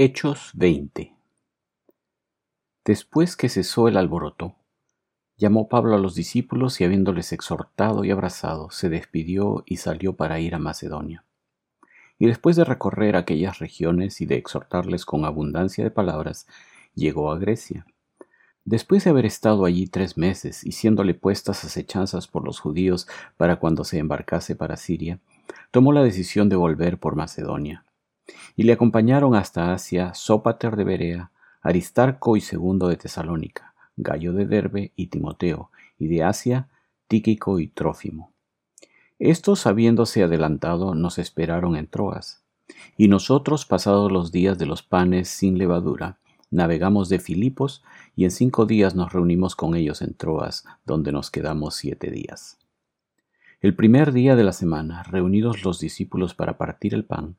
Hechos 20 Después que cesó el alboroto, llamó Pablo a los discípulos y habiéndoles exhortado y abrazado, se despidió y salió para ir a Macedonia. Y después de recorrer aquellas regiones y de exhortarles con abundancia de palabras, llegó a Grecia. Después de haber estado allí tres meses y siéndole puestas acechanzas por los judíos para cuando se embarcase para Siria, tomó la decisión de volver por Macedonia y le acompañaron hasta Asia Sópater de Berea, Aristarco y Segundo de Tesalónica, Gallo de Derbe y Timoteo, y de Asia Tíquico y Trófimo. Estos, habiéndose adelantado, nos esperaron en Troas. Y nosotros, pasados los días de los panes sin levadura, navegamos de Filipos y en cinco días nos reunimos con ellos en Troas, donde nos quedamos siete días. El primer día de la semana, reunidos los discípulos para partir el pan,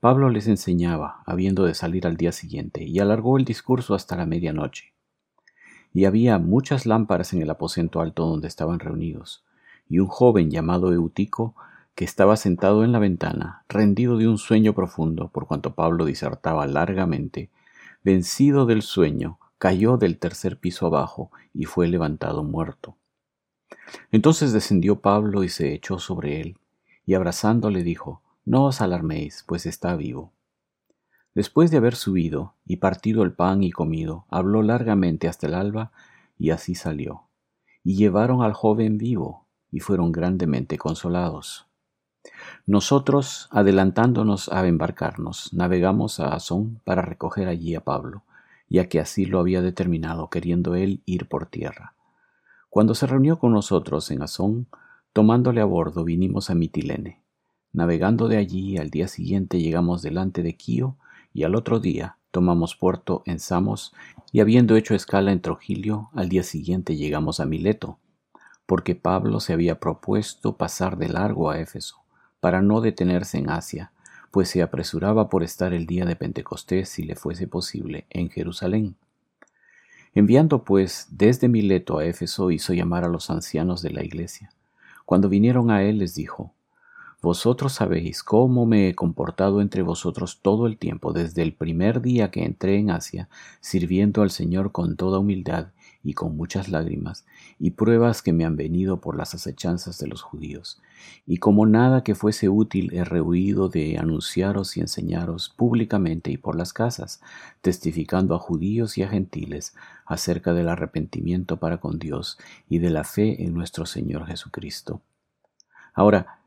Pablo les enseñaba, habiendo de salir al día siguiente, y alargó el discurso hasta la medianoche. Y había muchas lámparas en el aposento alto donde estaban reunidos, y un joven llamado Eutico, que estaba sentado en la ventana, rendido de un sueño profundo, por cuanto Pablo disertaba largamente, vencido del sueño, cayó del tercer piso abajo y fue levantado muerto. Entonces descendió Pablo y se echó sobre él, y abrazándole dijo, no os alarméis, pues está vivo. Después de haber subido y partido el pan y comido, habló largamente hasta el alba, y así salió. Y llevaron al joven vivo, y fueron grandemente consolados. Nosotros, adelantándonos a embarcarnos, navegamos a Azón para recoger allí a Pablo, ya que así lo había determinado, queriendo él ir por tierra. Cuando se reunió con nosotros en Azón, tomándole a bordo, vinimos a Mitilene Navegando de allí, al día siguiente llegamos delante de Quío, y al otro día tomamos puerto en Samos, y habiendo hecho escala en Trogilio, al día siguiente llegamos a Mileto, porque Pablo se había propuesto pasar de largo a Éfeso, para no detenerse en Asia, pues se apresuraba por estar el día de Pentecostés, si le fuese posible, en Jerusalén. Enviando pues desde Mileto a Éfeso, hizo llamar a los ancianos de la iglesia. Cuando vinieron a él les dijo, vosotros sabéis cómo me he comportado entre vosotros todo el tiempo, desde el primer día que entré en Asia, sirviendo al Señor con toda humildad y con muchas lágrimas, y pruebas que me han venido por las acechanzas de los judíos. Y como nada que fuese útil he rehuido de anunciaros y enseñaros públicamente y por las casas, testificando a judíos y a gentiles acerca del arrepentimiento para con Dios y de la fe en nuestro Señor Jesucristo. Ahora,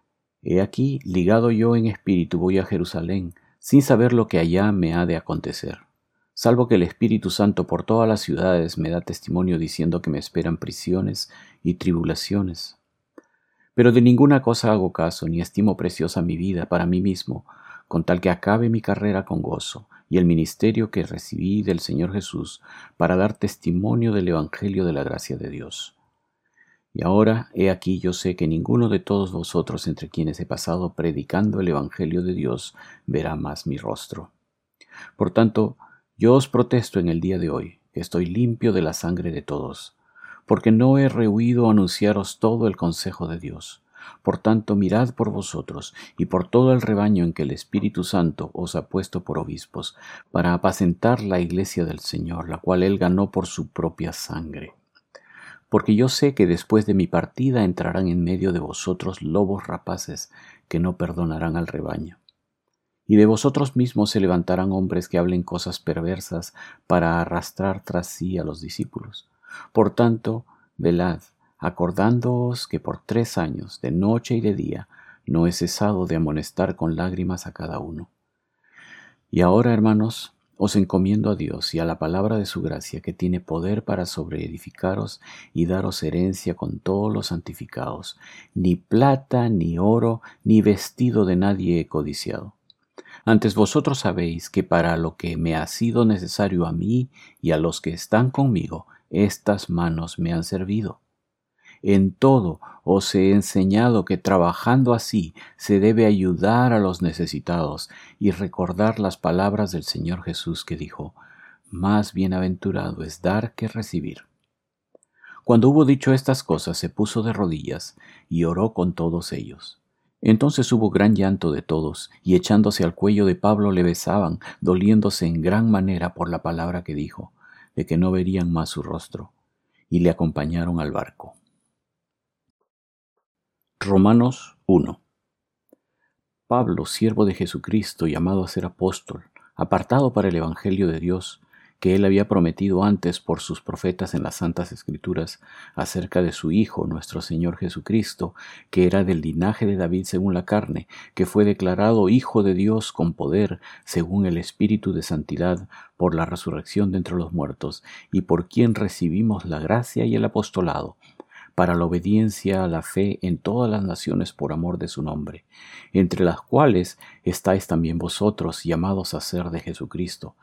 He aquí, ligado yo en espíritu, voy a Jerusalén, sin saber lo que allá me ha de acontecer, salvo que el Espíritu Santo por todas las ciudades me da testimonio diciendo que me esperan prisiones y tribulaciones. Pero de ninguna cosa hago caso, ni estimo preciosa mi vida para mí mismo, con tal que acabe mi carrera con gozo y el ministerio que recibí del Señor Jesús para dar testimonio del Evangelio de la gracia de Dios. Y ahora, he aquí, yo sé que ninguno de todos vosotros entre quienes he pasado predicando el Evangelio de Dios verá más mi rostro. Por tanto, yo os protesto en el día de hoy, que estoy limpio de la sangre de todos, porque no he rehuido anunciaros todo el consejo de Dios. Por tanto, mirad por vosotros y por todo el rebaño en que el Espíritu Santo os ha puesto por obispos, para apacentar la iglesia del Señor, la cual él ganó por su propia sangre porque yo sé que después de mi partida entrarán en medio de vosotros lobos rapaces que no perdonarán al rebaño. Y de vosotros mismos se levantarán hombres que hablen cosas perversas para arrastrar tras sí a los discípulos. Por tanto, velad, acordándoos que por tres años, de noche y de día, no he cesado de amonestar con lágrimas a cada uno. Y ahora, hermanos, os encomiendo a Dios y a la palabra de su gracia, que tiene poder para sobreedificaros y daros herencia con todos los santificados. Ni plata, ni oro, ni vestido de nadie he codiciado. Antes vosotros sabéis que para lo que me ha sido necesario a mí y a los que están conmigo, estas manos me han servido. En todo os he enseñado que trabajando así se debe ayudar a los necesitados y recordar las palabras del Señor Jesús que dijo, Más bienaventurado es dar que recibir. Cuando hubo dicho estas cosas se puso de rodillas y oró con todos ellos. Entonces hubo gran llanto de todos, y echándose al cuello de Pablo le besaban, doliéndose en gran manera por la palabra que dijo, de que no verían más su rostro, y le acompañaron al barco. Romanos 1 Pablo, siervo de Jesucristo, llamado a ser apóstol, apartado para el Evangelio de Dios, que él había prometido antes por sus profetas en las Santas Escrituras acerca de su Hijo, nuestro Señor Jesucristo, que era del linaje de David según la carne, que fue declarado Hijo de Dios con poder, según el Espíritu de Santidad, por la resurrección de entre los muertos, y por quien recibimos la gracia y el apostolado, para la obediencia a la fe en todas las naciones por amor de su nombre, entre las cuales estáis también vosotros llamados a ser de Jesucristo,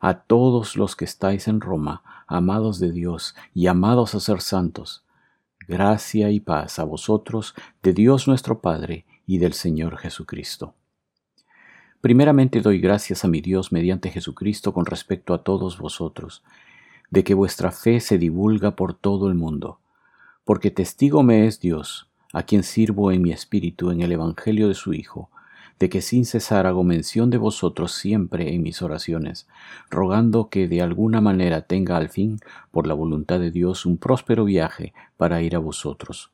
a todos los que estáis en Roma, amados de Dios y amados a ser santos. Gracia y paz a vosotros, de Dios nuestro Padre y del Señor Jesucristo. Primeramente doy gracias a mi Dios mediante Jesucristo con respecto a todos vosotros, de que vuestra fe se divulga por todo el mundo, porque testigo me es Dios, a quien sirvo en mi espíritu en el Evangelio de su Hijo, de que sin cesar hago mención de vosotros siempre en mis oraciones, rogando que de alguna manera tenga al fin, por la voluntad de Dios, un próspero viaje para ir a vosotros.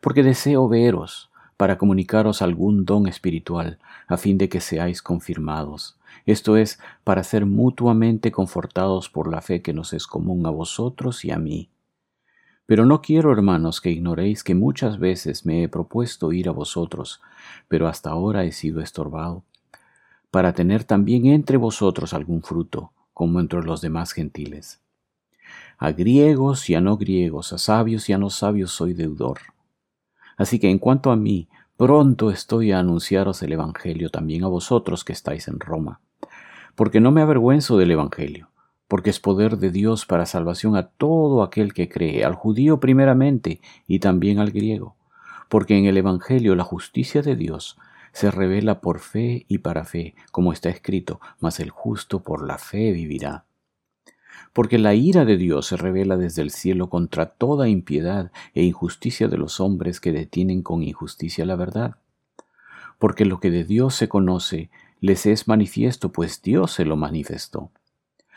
Porque deseo veros, para comunicaros algún don espiritual, a fin de que seáis confirmados, esto es, para ser mutuamente confortados por la fe que nos es común a vosotros y a mí pero no quiero, hermanos, que ignoréis que muchas veces me he propuesto ir a vosotros, pero hasta ahora he sido estorbado, para tener también entre vosotros algún fruto, como entre los demás gentiles. A griegos y a no griegos, a sabios y a no sabios soy deudor. Así que en cuanto a mí, pronto estoy a anunciaros el Evangelio también a vosotros que estáis en Roma, porque no me avergüenzo del Evangelio porque es poder de Dios para salvación a todo aquel que cree, al judío primeramente y también al griego, porque en el Evangelio la justicia de Dios se revela por fe y para fe, como está escrito, mas el justo por la fe vivirá. Porque la ira de Dios se revela desde el cielo contra toda impiedad e injusticia de los hombres que detienen con injusticia la verdad. Porque lo que de Dios se conoce les es manifiesto, pues Dios se lo manifestó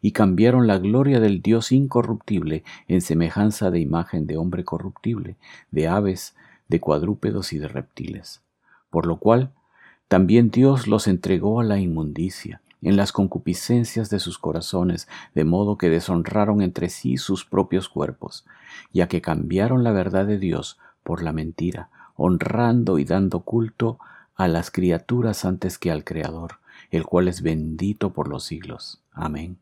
y cambiaron la gloria del Dios incorruptible en semejanza de imagen de hombre corruptible, de aves, de cuadrúpedos y de reptiles. Por lo cual, también Dios los entregó a la inmundicia, en las concupiscencias de sus corazones, de modo que deshonraron entre sí sus propios cuerpos, ya que cambiaron la verdad de Dios por la mentira, honrando y dando culto a las criaturas antes que al Creador, el cual es bendito por los siglos. Amén.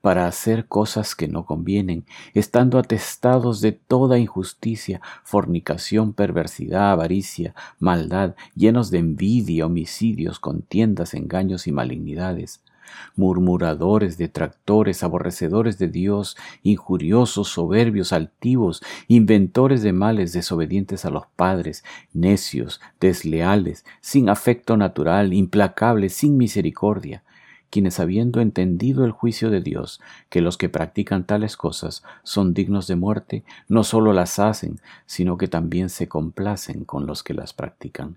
para hacer cosas que no convienen, estando atestados de toda injusticia, fornicación, perversidad, avaricia, maldad, llenos de envidia, homicidios, contiendas, engaños y malignidades murmuradores, detractores, aborrecedores de Dios, injuriosos, soberbios, altivos, inventores de males, desobedientes a los padres, necios, desleales, sin afecto natural, implacables, sin misericordia, quienes habiendo entendido el juicio de Dios, que los que practican tales cosas son dignos de muerte, no sólo las hacen, sino que también se complacen con los que las practican.